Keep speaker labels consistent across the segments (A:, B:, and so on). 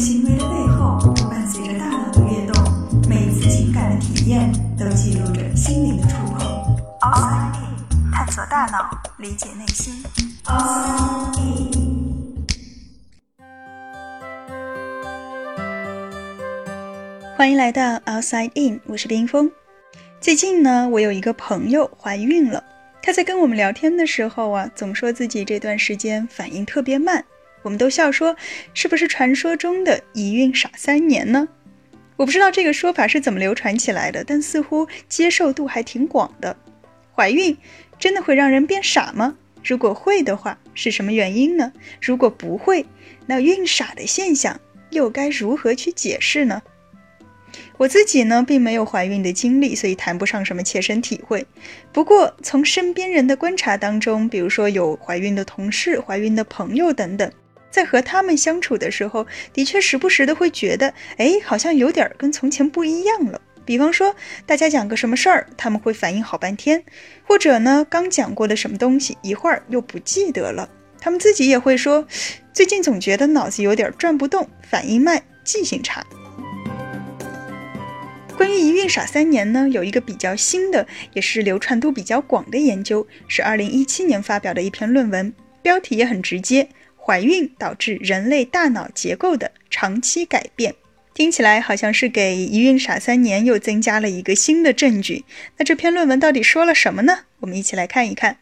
A: 行为的背后伴随着大脑的跃动，每一次情感的体验都记录着心灵的触碰。Outside In，探索大脑，理解内心。Outside In。
B: 欢迎来到 Outside In，我是冰峰。最近呢，我有一个朋友怀孕了，她在跟我们聊天的时候啊，总说自己这段时间反应特别慢。我们都笑说，是不是传说中的“一孕傻三年”呢？我不知道这个说法是怎么流传起来的，但似乎接受度还挺广的。怀孕真的会让人变傻吗？如果会的话，是什么原因呢？如果不会，那孕傻的现象又该如何去解释呢？我自己呢，并没有怀孕的经历，所以谈不上什么切身体会。不过从身边人的观察当中，比如说有怀孕的同事、怀孕的朋友等等。在和他们相处的时候，的确时不时的会觉得，哎，好像有点跟从前不一样了。比方说，大家讲个什么事儿，他们会反应好半天；或者呢，刚讲过的什么东西，一会儿又不记得了。他们自己也会说，最近总觉得脑子有点转不动，反应慢，记性差。关于一孕傻三年呢，有一个比较新的，也是流传度比较广的研究，是二零一七年发表的一篇论文，标题也很直接。怀孕导致人类大脑结构的长期改变，听起来好像是给“一孕傻三年”又增加了一个新的证据。那这篇论文到底说了什么呢？我们一起来看一看。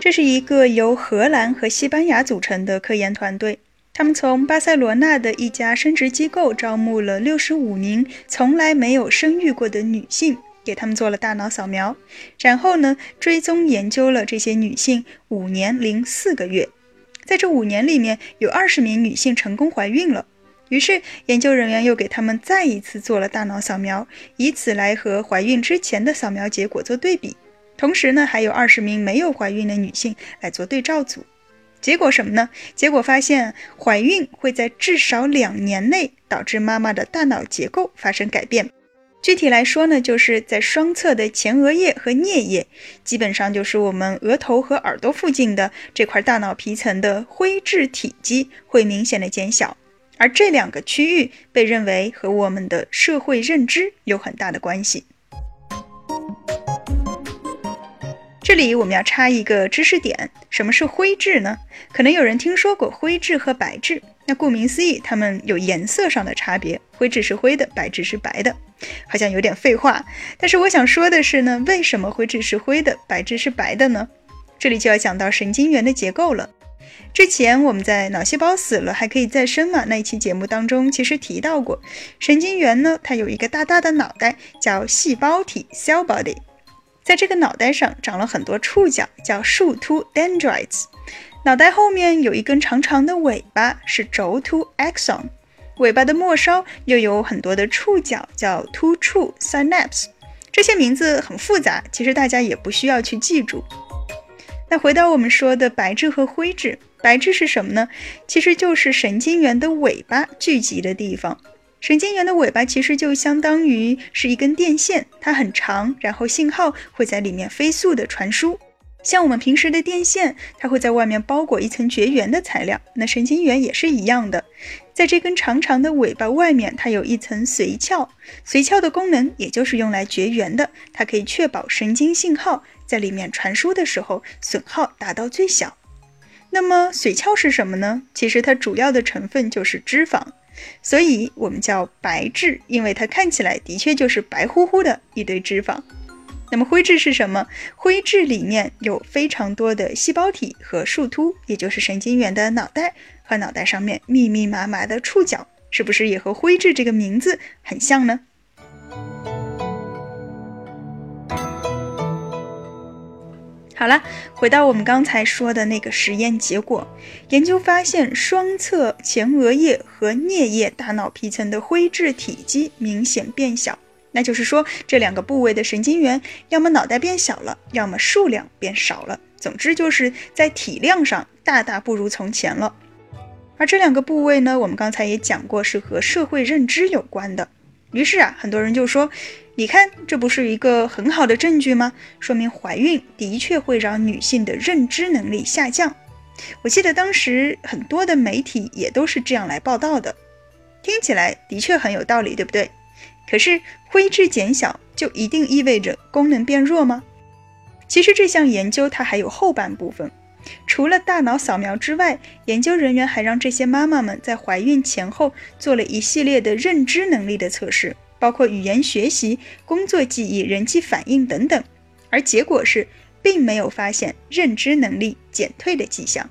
B: 这是一个由荷兰和西班牙组成的科研团队，他们从巴塞罗那的一家生殖机构招募了六十五名从来没有生育过的女性。给他们做了大脑扫描，然后呢，追踪研究了这些女性五年零四个月，在这五年里面，有二十名女性成功怀孕了。于是，研究人员又给他们再一次做了大脑扫描，以此来和怀孕之前的扫描结果做对比。同时呢，还有二十名没有怀孕的女性来做对照组。结果什么呢？结果发现，怀孕会在至少两年内导致妈妈的大脑结构发生改变。具体来说呢，就是在双侧的前额叶和颞叶，基本上就是我们额头和耳朵附近的这块大脑皮层的灰质体积会明显的减小，而这两个区域被认为和我们的社会认知有很大的关系。这里我们要插一个知识点，什么是灰质呢？可能有人听说过灰质和白质，那顾名思义，它们有颜色上的差别，灰质是灰的，白质是白的，好像有点废话。但是我想说的是呢，为什么灰质是灰的，白质是白的呢？这里就要讲到神经元的结构了。之前我们在脑细胞死了还可以再生嘛那一期节目当中，其实提到过，神经元呢，它有一个大大的脑袋，叫细胞体 （cell body）。在这个脑袋上长了很多触角，叫树突 （dendrites）。脑袋后面有一根长长的尾巴，是轴突 （axon）。尾巴的末梢又有很多的触角，叫突触 （synapse）。这些名字很复杂，其实大家也不需要去记住。那回到我们说的白质和灰质，白质是什么呢？其实就是神经元的尾巴聚集的地方。神经元的尾巴其实就相当于是一根电线，它很长，然后信号会在里面飞速的传输。像我们平时的电线，它会在外面包裹一层绝缘的材料，那神经元也是一样的，在这根长长的尾巴外面，它有一层髓鞘，髓鞘的功能也就是用来绝缘的，它可以确保神经信号在里面传输的时候损耗达到最小。那么髓鞘是什么呢？其实它主要的成分就是脂肪。所以我们叫白质，因为它看起来的确就是白乎乎的一堆脂肪。那么灰质是什么？灰质里面有非常多的细胞体和树突，也就是神经元的脑袋和脑袋上面密密麻麻的触角，是不是也和灰质这个名字很像呢？好了，回到我们刚才说的那个实验结果，研究发现双侧前额叶和颞叶大脑皮层的灰质体积明显变小，那就是说这两个部位的神经元要么脑袋变小了，要么数量变少了，总之就是在体量上大大不如从前了。而这两个部位呢，我们刚才也讲过是和社会认知有关的。于是啊，很多人就说：“你看，这不是一个很好的证据吗？说明怀孕的确会让女性的认知能力下降。”我记得当时很多的媒体也都是这样来报道的，听起来的确很有道理，对不对？可是灰质减小就一定意味着功能变弱吗？其实这项研究它还有后半部分。除了大脑扫描之外，研究人员还让这些妈妈们在怀孕前后做了一系列的认知能力的测试，包括语言学习、工作记忆、人际反应等等。而结果是，并没有发现认知能力减退的迹象。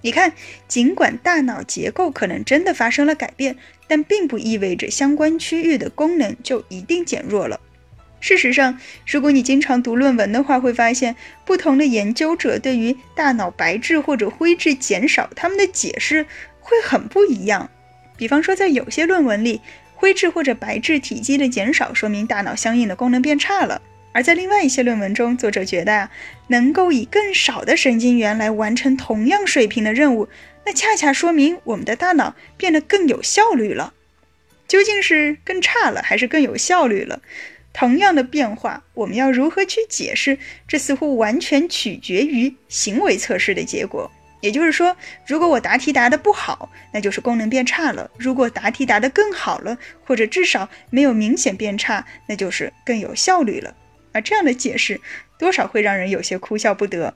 B: 你看，尽管大脑结构可能真的发生了改变，但并不意味着相关区域的功能就一定减弱了。事实上，如果你经常读论文的话，会发现不同的研究者对于大脑白质或者灰质减少，他们的解释会很不一样。比方说，在有些论文里，灰质或者白质体积的减少说明大脑相应的功能变差了；而在另外一些论文中，作者觉得啊，能够以更少的神经元来完成同样水平的任务，那恰恰说明我们的大脑变得更有效率了。究竟是更差了，还是更有效率了？同样的变化，我们要如何去解释？这似乎完全取决于行为测试的结果。也就是说，如果我答题答得不好，那就是功能变差了；如果答题答得更好了，或者至少没有明显变差，那就是更有效率了。而这样的解释，多少会让人有些哭笑不得。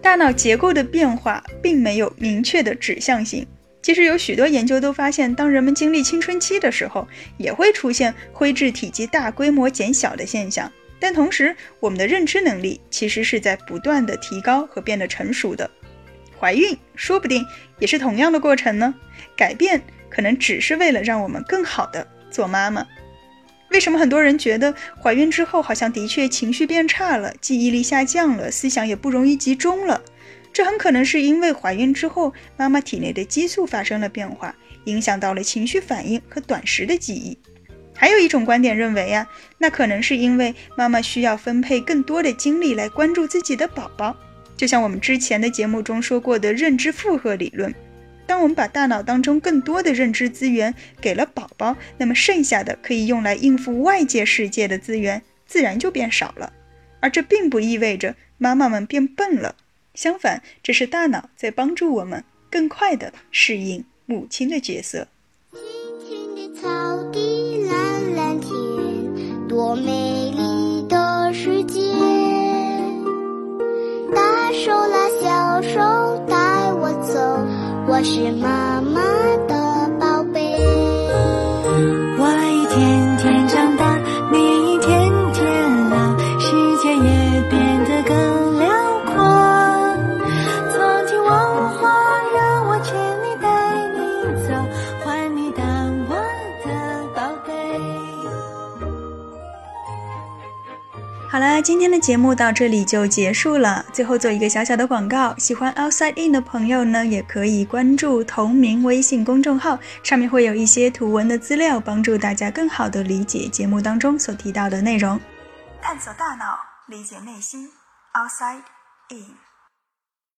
B: 大脑结构的变化并没有明确的指向性。其实有许多研究都发现，当人们经历青春期的时候，也会出现灰质体积大规模减小的现象。但同时，我们的认知能力其实是在不断的提高和变得成熟的。怀孕说不定也是同样的过程呢。改变可能只是为了让我们更好的做妈妈。为什么很多人觉得怀孕之后好像的确情绪变差了，记忆力下降了，思想也不容易集中了？这很可能是因为怀孕之后，妈妈体内的激素发生了变化，影响到了情绪反应和短时的记忆。还有一种观点认为啊，那可能是因为妈妈需要分配更多的精力来关注自己的宝宝。就像我们之前的节目中说过的认知负荷理论，当我们把大脑当中更多的认知资源给了宝宝，那么剩下的可以用来应付外界世界的资源自然就变少了。而这并不意味着妈妈们变笨了。相反，这是大脑在帮助我们更快地适应母亲的角色。
C: 青青的草地，蓝蓝天，多美我是妈妈。
B: 今天的节目到这里就结束了。最后做一个小小的广告，喜欢 Outside In 的朋友呢，也可以关注同名微信公众号，上面会有一些图文的资料，帮助大家更好的理解节目当中所提到的内容。
A: 探索大脑，理解内心。Outside In。